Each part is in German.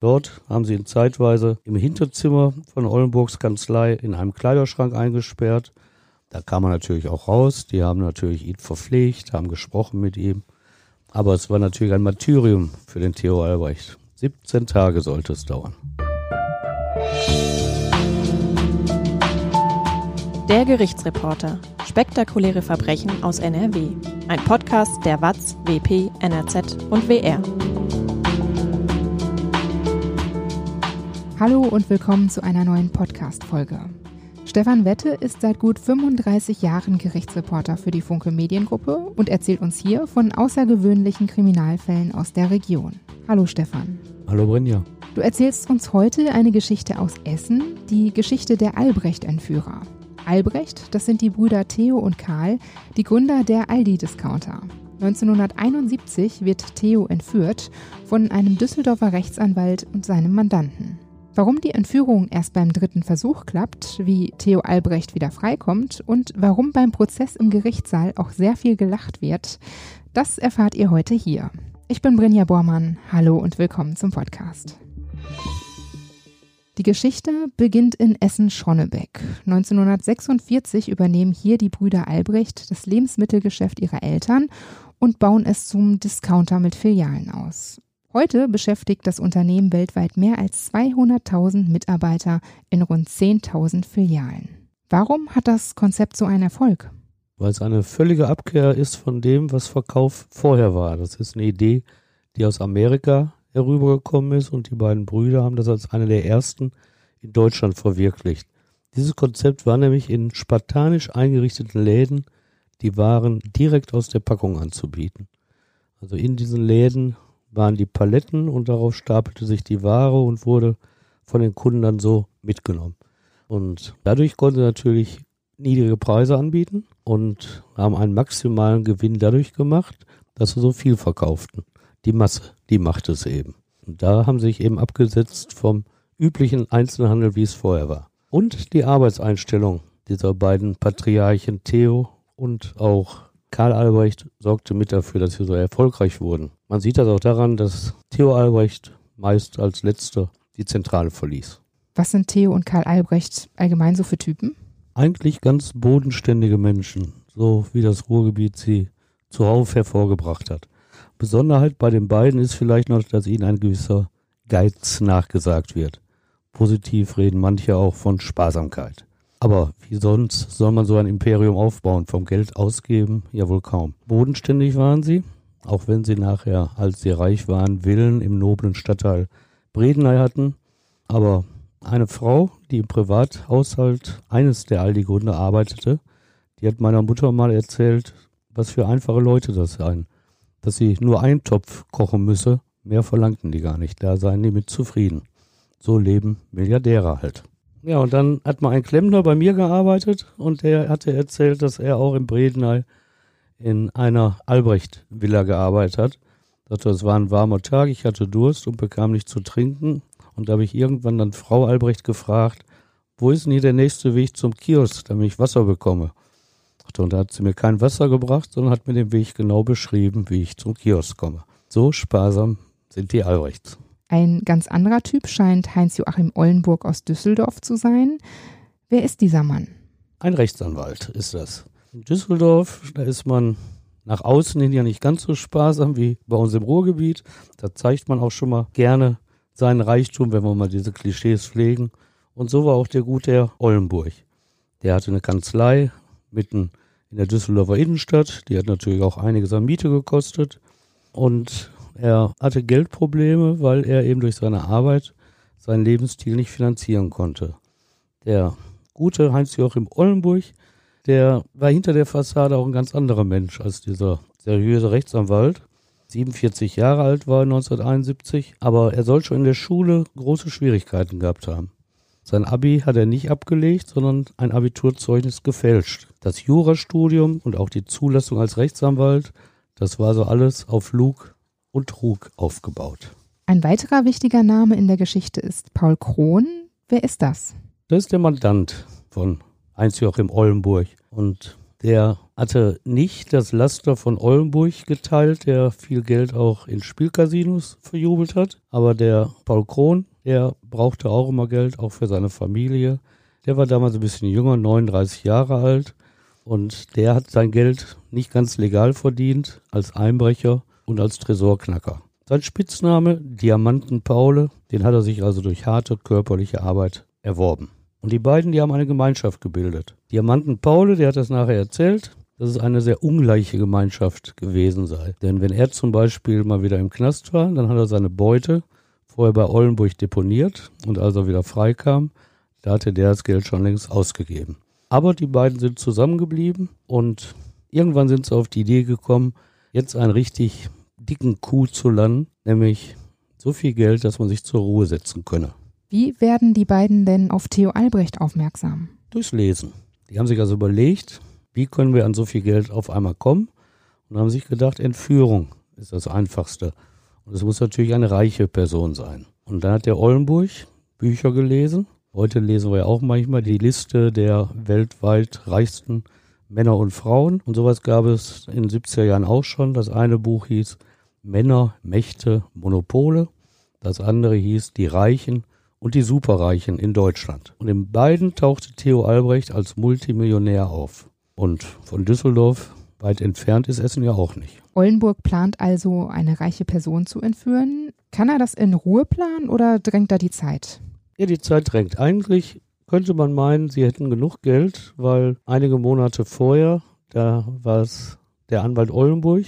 Dort haben sie ihn zeitweise im Hinterzimmer von Ollenburgs Kanzlei in einem Kleiderschrank eingesperrt. Da kam er natürlich auch raus. Die haben natürlich ihn verpflegt, haben gesprochen mit ihm. Aber es war natürlich ein Martyrium für den Theo Albrecht. 17 Tage sollte es dauern. Der Gerichtsreporter. Spektakuläre Verbrechen aus NRW. Ein Podcast der WAZ, WP, NRZ und WR. Hallo und willkommen zu einer neuen Podcast-Folge. Stefan Wette ist seit gut 35 Jahren Gerichtsreporter für die Funke Mediengruppe und erzählt uns hier von außergewöhnlichen Kriminalfällen aus der Region. Hallo Stefan. Hallo Brinja. Du erzählst uns heute eine Geschichte aus Essen, die Geschichte der Albrecht-Entführer. Albrecht, das sind die Brüder Theo und Karl, die Gründer der Aldi-Discounter. 1971 wird Theo entführt von einem Düsseldorfer Rechtsanwalt und seinem Mandanten. Warum die Entführung erst beim dritten Versuch klappt, wie Theo Albrecht wieder freikommt und warum beim Prozess im Gerichtssaal auch sehr viel gelacht wird, das erfahrt ihr heute hier. Ich bin Brinja Bormann. Hallo und willkommen zum Podcast. Die Geschichte beginnt in Essen-Schonnebeck. 1946 übernehmen hier die Brüder Albrecht das Lebensmittelgeschäft ihrer Eltern und bauen es zum Discounter mit Filialen aus. Heute beschäftigt das Unternehmen weltweit mehr als 200.000 Mitarbeiter in rund 10.000 Filialen. Warum hat das Konzept so einen Erfolg? Weil es eine völlige Abkehr ist von dem, was Verkauf vorher war. Das ist eine Idee, die aus Amerika herübergekommen ist und die beiden Brüder haben das als eine der ersten in Deutschland verwirklicht. Dieses Konzept war nämlich in spartanisch eingerichteten Läden die Waren direkt aus der Packung anzubieten. Also in diesen Läden waren die Paletten und darauf stapelte sich die Ware und wurde von den Kunden dann so mitgenommen. Und dadurch konnten sie natürlich niedrige Preise anbieten und haben einen maximalen Gewinn dadurch gemacht, dass sie so viel verkauften. Die Masse, die machte es eben. Und da haben sie sich eben abgesetzt vom üblichen Einzelhandel, wie es vorher war. Und die Arbeitseinstellung dieser beiden Patriarchen Theo und auch Karl Albrecht sorgte mit dafür, dass sie so erfolgreich wurden. Man sieht das auch daran, dass Theo Albrecht meist als letzter die Zentrale verließ. Was sind Theo und Karl Albrecht allgemein so für Typen? Eigentlich ganz bodenständige Menschen, so wie das Ruhrgebiet sie zuhauf hervorgebracht hat. Besonderheit bei den beiden ist vielleicht noch, dass ihnen ein gewisser Geiz nachgesagt wird. Positiv reden manche auch von Sparsamkeit. Aber wie sonst soll man so ein Imperium aufbauen? Vom Geld ausgeben? Ja wohl kaum. Bodenständig waren sie, auch wenn sie nachher, als sie reich waren, Villen im noblen Stadtteil Bredeney hatten. Aber eine Frau, die im Privathaushalt eines der Aldi-Gründer arbeitete, die hat meiner Mutter mal erzählt, was für einfache Leute das seien. Dass sie nur einen Topf kochen müsse, mehr verlangten die gar nicht. Da seien die mit zufrieden. So leben Milliardäre halt. Ja, und dann hat mal ein Klempner bei mir gearbeitet und der hatte erzählt, dass er auch in Bredeney in einer Albrecht-Villa gearbeitet hat. Sagte, es war ein warmer Tag, ich hatte Durst und bekam nichts zu trinken. Und da habe ich irgendwann dann Frau Albrecht gefragt, wo ist denn hier der nächste Weg zum Kiosk, damit ich Wasser bekomme? Und da hat sie mir kein Wasser gebracht, sondern hat mir den Weg genau beschrieben, wie ich zum Kiosk komme. So sparsam sind die Albrechts. Ein ganz anderer Typ scheint Heinz-Joachim Ollenburg aus Düsseldorf zu sein. Wer ist dieser Mann? Ein Rechtsanwalt ist das. In Düsseldorf, da ist man nach außen hin ja nicht ganz so sparsam wie bei uns im Ruhrgebiet. Da zeigt man auch schon mal gerne seinen Reichtum, wenn wir mal diese Klischees pflegen. Und so war auch der gute Herr Ollenburg. Der hatte eine Kanzlei mitten in der Düsseldorfer Innenstadt. Die hat natürlich auch einiges an Miete gekostet. Und er hatte Geldprobleme, weil er eben durch seine Arbeit seinen Lebensstil nicht finanzieren konnte. Der gute Heinz-Joachim Ollenburg, der war hinter der Fassade auch ein ganz anderer Mensch als dieser seriöse Rechtsanwalt. 47 Jahre alt war 1971, aber er soll schon in der Schule große Schwierigkeiten gehabt haben. Sein Abi hat er nicht abgelegt, sondern ein Abiturzeugnis gefälscht. Das Jurastudium und auch die Zulassung als Rechtsanwalt, das war so alles auf Lug und Trug aufgebaut. Ein weiterer wichtiger Name in der Geschichte ist Paul Krohn. Wer ist das? Das ist der Mandant von Heinz-Joachim Ollenburg. Und Der hatte nicht das Laster von Ollenburg geteilt, der viel Geld auch in Spielcasinos verjubelt hat. Aber der Paul Krohn, der brauchte auch immer Geld, auch für seine Familie. Der war damals ein bisschen jünger, 39 Jahre alt. Und der hat sein Geld nicht ganz legal verdient als Einbrecher und als Tresorknacker. Sein Spitzname Diamanten Paule, den hat er sich also durch harte körperliche Arbeit erworben. Und die beiden, die haben eine Gemeinschaft gebildet. Diamanten Paule, der hat das nachher erzählt, dass es eine sehr ungleiche Gemeinschaft gewesen sei. Denn wenn er zum Beispiel mal wieder im Knast war, dann hat er seine Beute vorher bei Ollenburg deponiert und als er wieder freikam, da hatte der das Geld schon längst ausgegeben. Aber die beiden sind zusammengeblieben und irgendwann sind sie auf die Idee gekommen, jetzt einen richtig dicken Coup zu landen, nämlich so viel Geld, dass man sich zur Ruhe setzen könne. Wie werden die beiden denn auf Theo Albrecht aufmerksam? Durchs Lesen. Die haben sich also überlegt, wie können wir an so viel Geld auf einmal kommen und haben sich gedacht, Entführung ist das Einfachste. Und es muss natürlich eine reiche Person sein. Und dann hat der Ollenburg Bücher gelesen. Heute lesen wir ja auch manchmal die Liste der weltweit reichsten Männer und Frauen. Und sowas gab es in den 70er Jahren auch schon. Das eine Buch hieß Männer, Mächte, Monopole. Das andere hieß Die Reichen und die Superreichen in Deutschland. Und in beiden tauchte Theo Albrecht als Multimillionär auf. Und von Düsseldorf weit entfernt ist Essen ja auch nicht. Ollenburg plant also, eine reiche Person zu entführen. Kann er das in Ruhe planen oder drängt da die Zeit? Ja, die Zeit drängt. Eigentlich könnte man meinen, sie hätten genug Geld, weil einige Monate vorher, da war es der Anwalt Ollenburg,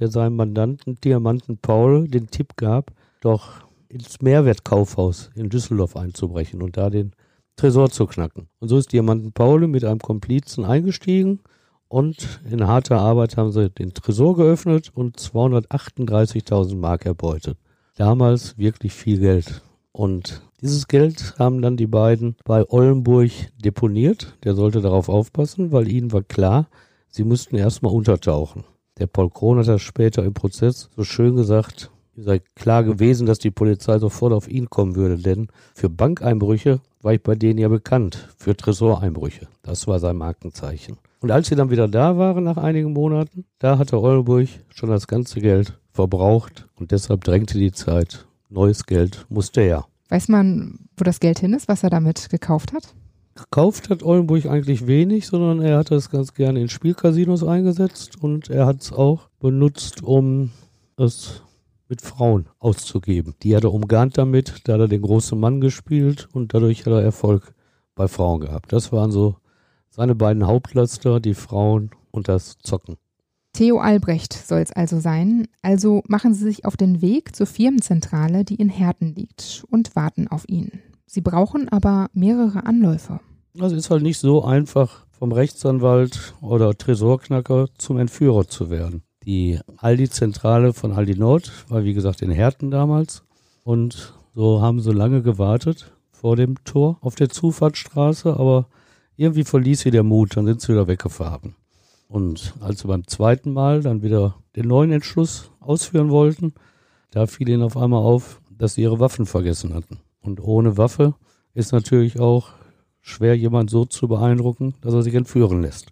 der seinem Mandanten Diamanten Paul den Tipp gab, doch ins Mehrwertkaufhaus in Düsseldorf einzubrechen und da den Tresor zu knacken. Und so ist Diamanten Paul mit einem Komplizen eingestiegen und in harter Arbeit haben sie den Tresor geöffnet und 238.000 Mark erbeutet. Damals wirklich viel Geld. Und dieses Geld haben dann die beiden bei Ollenburg deponiert. Der sollte darauf aufpassen, weil ihnen war klar, sie mussten erstmal untertauchen. Der Paul Krohn hat das später im Prozess so schön gesagt, sei klar gewesen, dass die Polizei sofort auf ihn kommen würde, denn für Bankeinbrüche war ich bei denen ja bekannt, für Tresoreinbrüche. Das war sein Markenzeichen. Und als sie dann wieder da waren nach einigen Monaten, da hatte Oldenburg schon das ganze Geld verbraucht und deshalb drängte die Zeit. Neues Geld musste her. Weiß man, wo das Geld hin ist, was er damit gekauft hat? Gekauft hat Oldenburg eigentlich wenig, sondern er hat es ganz gerne in Spielcasinos eingesetzt und er hat es auch benutzt, um es mit Frauen auszugeben. Die hat er umgarnt damit, da hat er den großen Mann gespielt und dadurch hat er Erfolg bei Frauen gehabt. Das waren so seine beiden Hauptlaster, die Frauen und das Zocken. Theo Albrecht soll es also sein. Also machen Sie sich auf den Weg zur Firmenzentrale, die in Herten liegt, und warten auf ihn. Sie brauchen aber mehrere Anläufe. Das ist halt nicht so einfach, vom Rechtsanwalt oder Tresorknacker zum Entführer zu werden. Die Aldi-Zentrale von Aldi Nord war wie gesagt in Herten damals. Und so haben sie lange gewartet vor dem Tor auf der Zufahrtsstraße, aber irgendwie verließ sie der Mut, dann sind sie wieder weggefahren. Und als sie beim zweiten Mal dann wieder den neuen Entschluss ausführen wollten, da fiel ihnen auf einmal auf, dass sie ihre Waffen vergessen hatten. Und ohne Waffe ist natürlich auch schwer, jemand so zu beeindrucken, dass er sich entführen lässt.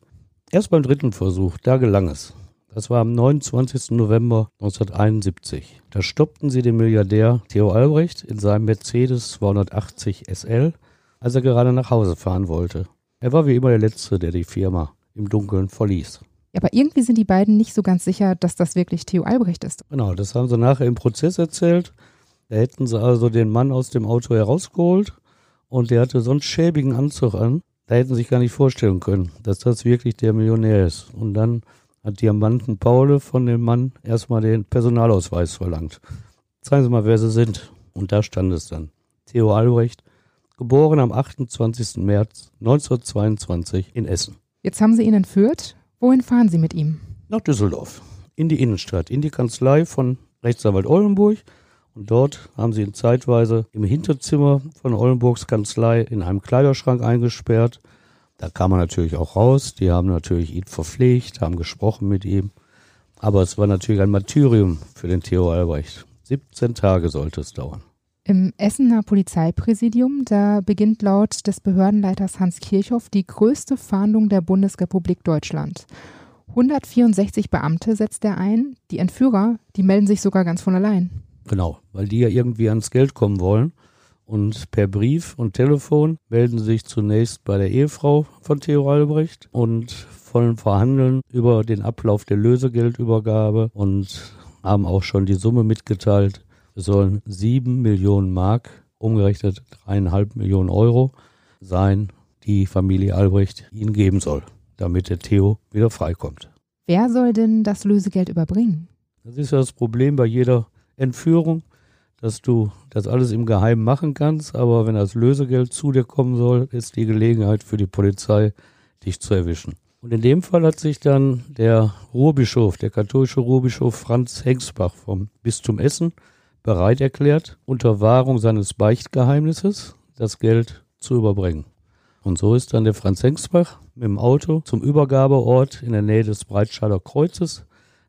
Erst beim dritten Versuch, da gelang es. Das war am 29. November 1971. Da stoppten sie den Milliardär Theo Albrecht in seinem Mercedes 280 SL, als er gerade nach Hause fahren wollte. Er war wie immer der Letzte, der die Firma im Dunkeln verließ. Aber irgendwie sind die beiden nicht so ganz sicher, dass das wirklich Theo Albrecht ist. Genau, das haben sie nachher im Prozess erzählt. Da hätten sie also den Mann aus dem Auto herausgeholt und der hatte so einen schäbigen Anzug an. Da hätten sie sich gar nicht vorstellen können, dass das wirklich der Millionär ist. Und dann hat Diamanten Paule von dem Mann erstmal den Personalausweis verlangt. Zeigen Sie mal, wer Sie sind. Und da stand es dann. Theo Albrecht, geboren am 28. März 1922 in Essen. Jetzt haben Sie ihn entführt. Wohin fahren Sie mit ihm? Nach Düsseldorf, in die Innenstadt, in die Kanzlei von Rechtsanwalt Ollenburg. Und dort haben sie ihn zeitweise im Hinterzimmer von Ollenburgs Kanzlei in einem Kleiderschrank eingesperrt da kam er natürlich auch raus. Die haben natürlich ihn verpflegt, haben gesprochen mit ihm. Aber es war natürlich ein Martyrium für den Theo Albrecht. 17 Tage sollte es dauern. Im Essener Polizeipräsidium, da beginnt laut des Behördenleiters Hans Kirchhoff die größte Fahndung der Bundesrepublik Deutschland. 164 Beamte setzt er ein. Die Entführer, die melden sich sogar ganz von allein. Genau, weil die ja irgendwie ans Geld kommen wollen. Und per Brief und Telefon melden sich zunächst bei der Ehefrau von Theo Albrecht und wollen verhandeln über den Ablauf der Lösegeldübergabe und haben auch schon die Summe mitgeteilt. Es sollen sieben Millionen Mark, umgerechnet dreieinhalb Millionen Euro sein, die Familie Albrecht ihnen geben soll, damit der Theo wieder freikommt. Wer soll denn das Lösegeld überbringen? Das ist ja das Problem bei jeder Entführung dass du das alles im Geheimen machen kannst, aber wenn das Lösegeld zu dir kommen soll, ist die Gelegenheit für die Polizei, dich zu erwischen. Und in dem Fall hat sich dann der Ruhrbischof, der katholische Ruhrbischof Franz Hengsbach vom Bistum Essen bereit erklärt, unter Wahrung seines Beichtgeheimnisses das Geld zu überbringen. Und so ist dann der Franz Hengsbach mit dem Auto zum Übergabeort in der Nähe des Breitscheider Kreuzes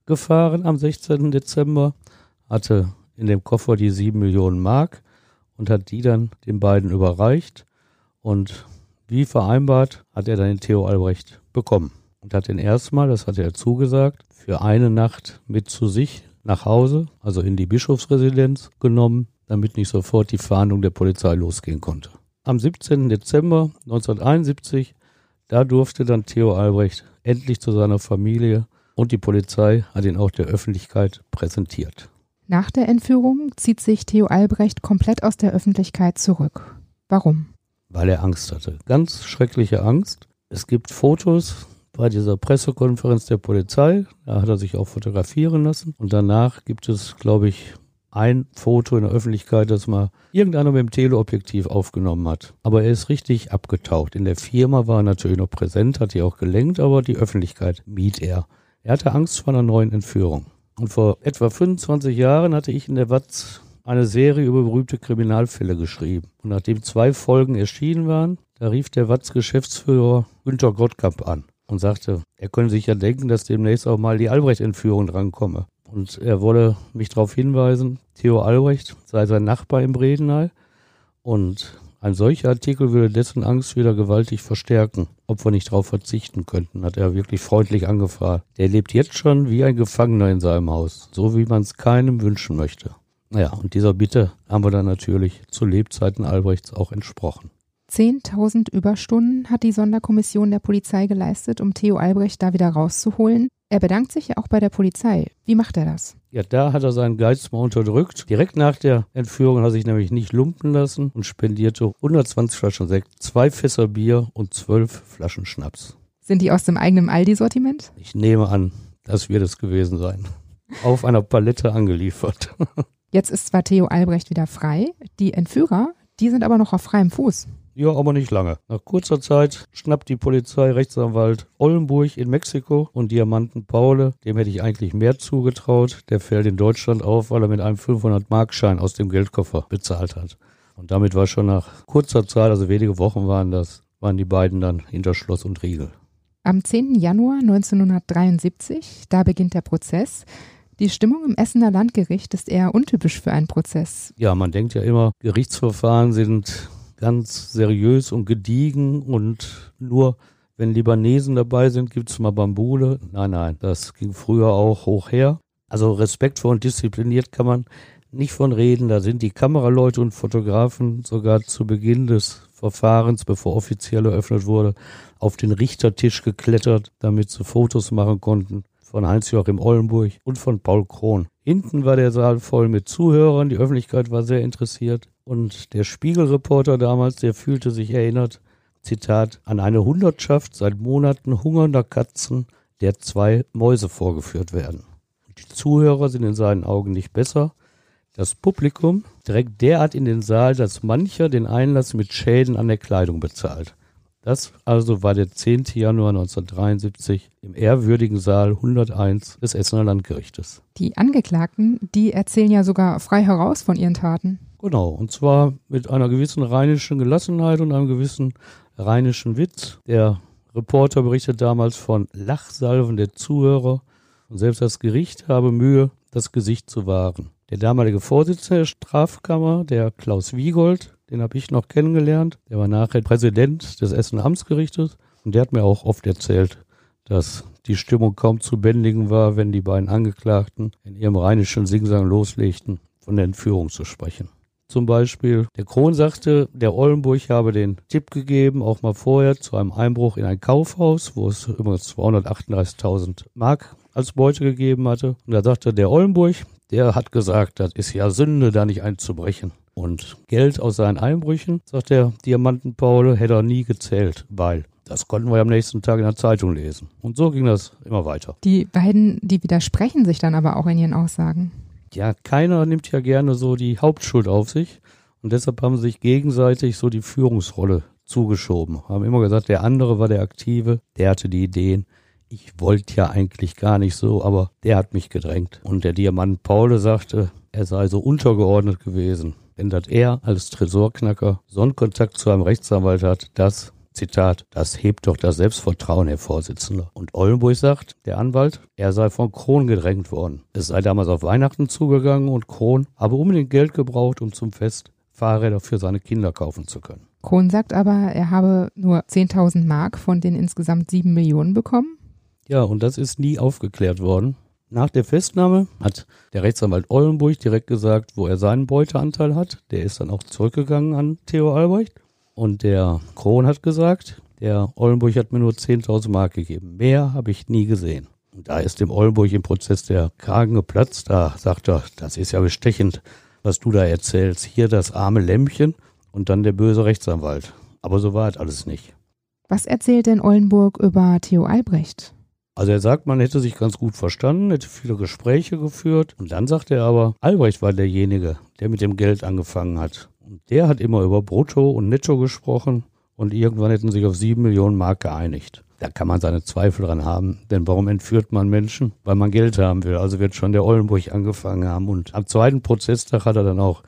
gefahren am 16. Dezember, hatte in dem Koffer die sieben Millionen Mark und hat die dann den beiden überreicht. Und wie vereinbart hat er dann den Theo Albrecht bekommen und hat den erstmal, das hat er zugesagt, für eine Nacht mit zu sich nach Hause, also in die Bischofsresidenz genommen, damit nicht sofort die Fahndung der Polizei losgehen konnte. Am 17. Dezember 1971, da durfte dann Theo Albrecht endlich zu seiner Familie und die Polizei hat ihn auch der Öffentlichkeit präsentiert. Nach der Entführung zieht sich Theo Albrecht komplett aus der Öffentlichkeit zurück. Warum? Weil er Angst hatte. Ganz schreckliche Angst. Es gibt Fotos bei dieser Pressekonferenz der Polizei. Da hat er sich auch fotografieren lassen. Und danach gibt es, glaube ich, ein Foto in der Öffentlichkeit, das mal irgendeiner mit dem Teleobjektiv aufgenommen hat. Aber er ist richtig abgetaucht. In der Firma war er natürlich noch präsent, hat die auch gelenkt, aber die Öffentlichkeit mied er. Er hatte Angst vor einer neuen Entführung. Und vor etwa 25 Jahren hatte ich in der Watz eine Serie über berühmte Kriminalfälle geschrieben. Und nachdem zwei Folgen erschienen waren, da rief der Watz-Geschäftsführer Günter Gottkamp an und sagte, er könne sich ja denken, dass demnächst auch mal die Albrecht-Entführung drankomme. Und er wolle mich darauf hinweisen, Theo Albrecht sei sein Nachbar im Bredeney und ein solcher Artikel würde dessen Angst wieder gewaltig verstärken. Ob wir nicht darauf verzichten könnten, hat er wirklich freundlich angefragt. Der lebt jetzt schon wie ein Gefangener in seinem Haus, so wie man es keinem wünschen möchte. Naja, und dieser Bitte haben wir dann natürlich zu Lebzeiten Albrechts auch entsprochen. 10.000 Überstunden hat die Sonderkommission der Polizei geleistet, um Theo Albrecht da wieder rauszuholen. Er bedankt sich ja auch bei der Polizei. Wie macht er das? Ja, da hat er seinen Geiz mal unterdrückt. Direkt nach der Entführung hat er sich nämlich nicht lumpen lassen und spendierte 120 Flaschen Sekt, zwei Fässer Bier und zwölf Flaschen Schnaps. Sind die aus dem eigenen Aldi-Sortiment? Ich nehme an, das wird es gewesen sein. Auf einer Palette angeliefert. Jetzt ist zwar Theo Albrecht wieder frei, die Entführer, die sind aber noch auf freiem Fuß. Ja, aber nicht lange. Nach kurzer Zeit schnappt die Polizei Rechtsanwalt Ollenburg in Mexiko und Diamanten Paule, dem hätte ich eigentlich mehr zugetraut, der fällt in Deutschland auf, weil er mit einem 500-Markschein aus dem Geldkoffer bezahlt hat. Und damit war schon nach kurzer Zeit, also wenige Wochen waren das, waren die beiden dann hinter Schloss und Riegel. Am 10. Januar 1973, da beginnt der Prozess. Die Stimmung im Essener Landgericht ist eher untypisch für einen Prozess. Ja, man denkt ja immer, Gerichtsverfahren sind ganz seriös und gediegen und nur wenn Libanesen dabei sind, gibt's mal Bambule. Nein, nein, das ging früher auch hoch her. Also respektvoll und diszipliniert kann man nicht von reden. Da sind die Kameraleute und Fotografen sogar zu Beginn des Verfahrens, bevor offiziell eröffnet wurde, auf den Richtertisch geklettert, damit sie Fotos machen konnten von Heinz-Joachim Ollenburg und von Paul Krohn. Hinten war der Saal voll mit Zuhörern, die Öffentlichkeit war sehr interessiert. Und der Spiegelreporter damals, der fühlte sich erinnert, Zitat, an eine Hundertschaft seit Monaten hungernder Katzen, der zwei Mäuse vorgeführt werden. Die Zuhörer sind in seinen Augen nicht besser. Das Publikum drängt derart in den Saal, dass mancher den Einlass mit Schäden an der Kleidung bezahlt. Das also war der 10. Januar 1973 im ehrwürdigen Saal 101 des Essener Landgerichtes. Die Angeklagten, die erzählen ja sogar frei heraus von ihren Taten. Genau, und zwar mit einer gewissen rheinischen Gelassenheit und einem gewissen rheinischen Witz. Der Reporter berichtet damals von Lachsalven der Zuhörer und selbst das Gericht habe Mühe, das Gesicht zu wahren. Der damalige Vorsitzende der Strafkammer, der Klaus Wiegold, den habe ich noch kennengelernt. Der war nachher Präsident des Essen Amtsgerichtes und der hat mir auch oft erzählt, dass die Stimmung kaum zu bändigen war, wenn die beiden Angeklagten in ihrem rheinischen Singsang loslegten, von der Entführung zu sprechen. Zum Beispiel, der Kron sagte, der Ollenburg habe den Tipp gegeben, auch mal vorher zu einem Einbruch in ein Kaufhaus, wo es übrigens 238.000 Mark als Beute gegeben hatte. Und da sagte der Ollenburg, der hat gesagt, das ist ja Sünde, da nicht einzubrechen. Und Geld aus seinen Einbrüchen, sagt der Diamanten-Paul, hätte er nie gezählt, weil das konnten wir am nächsten Tag in der Zeitung lesen. Und so ging das immer weiter. Die beiden, die widersprechen sich dann aber auch in ihren Aussagen. Ja, keiner nimmt ja gerne so die Hauptschuld auf sich. Und deshalb haben sie sich gegenseitig so die Führungsrolle zugeschoben. Haben immer gesagt, der andere war der Aktive, der hatte die Ideen. Ich wollte ja eigentlich gar nicht so, aber der hat mich gedrängt. Und der Diamant Paule sagte, er sei so untergeordnet gewesen. Denn dass er als Tresorknacker so einen Kontakt zu einem Rechtsanwalt hat, das, Zitat, das hebt doch das Selbstvertrauen, Herr Vorsitzender. Und Ollenburg sagt, der Anwalt, er sei von Kron gedrängt worden. Es sei damals auf Weihnachten zugegangen und Kron habe unbedingt Geld gebraucht, um zum Fest Fahrräder für seine Kinder kaufen zu können. Kron sagt aber, er habe nur 10.000 Mark von den insgesamt 7 Millionen bekommen. Ja, und das ist nie aufgeklärt worden. Nach der Festnahme hat der Rechtsanwalt Ollenburg direkt gesagt, wo er seinen Beuteanteil hat. Der ist dann auch zurückgegangen an Theo Albrecht. Und der Kron hat gesagt, der Ollenburg hat mir nur 10.000 Mark gegeben. Mehr habe ich nie gesehen. Und da ist dem Ollenburg im Prozess der Kragen geplatzt. Da sagt er, das ist ja bestechend, was du da erzählst. Hier das arme Lämpchen und dann der böse Rechtsanwalt. Aber so war es alles nicht. Was erzählt denn Ollenburg über Theo Albrecht? Also er sagt, man hätte sich ganz gut verstanden, hätte viele Gespräche geführt. Und dann sagt er aber, Albrecht war derjenige, der mit dem Geld angefangen hat. Und der hat immer über Brutto und Netto gesprochen. Und irgendwann hätten sich auf sieben Millionen Mark geeinigt. Da kann man seine Zweifel dran haben. Denn warum entführt man Menschen? Weil man Geld haben will. Also wird schon der Ollenburg angefangen haben. Und am zweiten Prozesstag hat er dann auch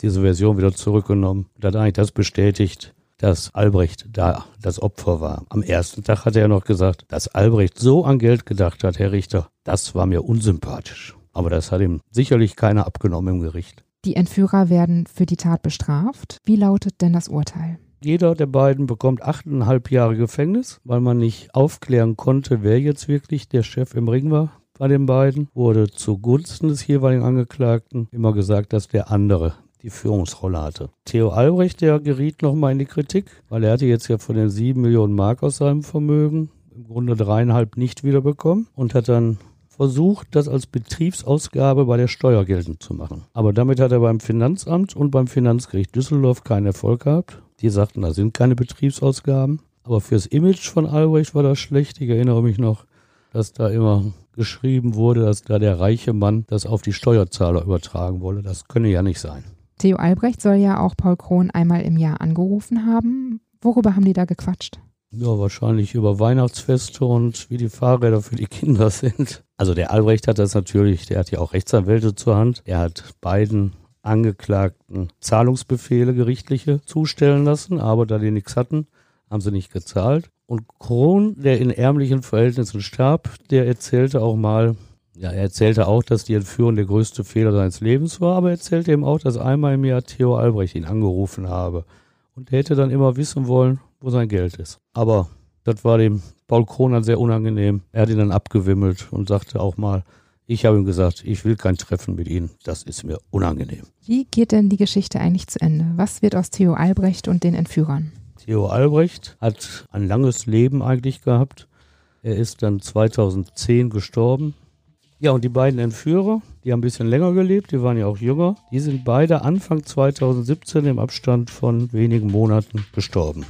diese Version wieder zurückgenommen und hat eigentlich das bestätigt, dass Albrecht da das Opfer war. Am ersten Tag hat er noch gesagt, dass Albrecht so an Geld gedacht hat, Herr Richter, das war mir unsympathisch. Aber das hat ihm sicherlich keiner abgenommen im Gericht. Die Entführer werden für die Tat bestraft. Wie lautet denn das Urteil? Jeder der beiden bekommt achteinhalb Jahre Gefängnis, weil man nicht aufklären konnte, wer jetzt wirklich der Chef im Ring war. Bei den beiden wurde zugunsten des jeweiligen Angeklagten immer gesagt, dass der andere die Führungsrolle hatte. Theo Albrecht, der geriet nochmal in die Kritik, weil er hatte jetzt ja von den sieben Millionen Mark aus seinem Vermögen im Grunde dreieinhalb nicht wiederbekommen und hat dann versucht, das als Betriebsausgabe bei der Steuer geltend zu machen. Aber damit hat er beim Finanzamt und beim Finanzgericht Düsseldorf keinen Erfolg gehabt. Die sagten, da sind keine Betriebsausgaben. Aber fürs Image von Albrecht war das schlecht. Ich erinnere mich noch, dass da immer geschrieben wurde, dass da der reiche Mann das auf die Steuerzahler übertragen wolle. Das könne ja nicht sein. Theo Albrecht soll ja auch Paul Krohn einmal im Jahr angerufen haben. Worüber haben die da gequatscht? Ja, wahrscheinlich über Weihnachtsfeste und wie die Fahrräder für die Kinder sind. Also der Albrecht hat das natürlich, der hat ja auch Rechtsanwälte zur Hand. Er hat beiden Angeklagten Zahlungsbefehle gerichtliche zustellen lassen, aber da die nichts hatten, haben sie nicht gezahlt. Und Krohn, der in ärmlichen Verhältnissen starb, der erzählte auch mal, ja, er erzählte auch, dass die Entführung der größte Fehler seines Lebens war, aber er erzählte eben auch, dass einmal im Jahr Theo Albrecht ihn angerufen habe. Und er hätte dann immer wissen wollen, wo sein Geld ist. Aber das war dem Paul Kroner sehr unangenehm. Er hat ihn dann abgewimmelt und sagte auch mal, ich habe ihm gesagt, ich will kein Treffen mit Ihnen, das ist mir unangenehm. Wie geht denn die Geschichte eigentlich zu Ende? Was wird aus Theo Albrecht und den Entführern? Theo Albrecht hat ein langes Leben eigentlich gehabt. Er ist dann 2010 gestorben. Ja, und die beiden Entführer, die haben ein bisschen länger gelebt, die waren ja auch jünger, die sind beide Anfang 2017 im Abstand von wenigen Monaten gestorben.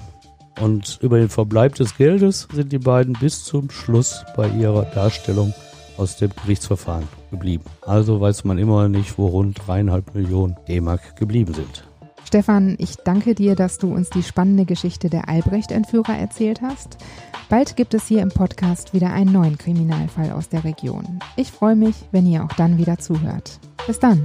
Und über den Verbleib des Geldes sind die beiden bis zum Schluss bei ihrer Darstellung aus dem Gerichtsverfahren geblieben. Also weiß man immer nicht, wo rund dreieinhalb Millionen D-Mark geblieben sind. Stefan, ich danke dir, dass du uns die spannende Geschichte der Albrecht-Entführer erzählt hast. Bald gibt es hier im Podcast wieder einen neuen Kriminalfall aus der Region. Ich freue mich, wenn ihr auch dann wieder zuhört. Bis dann.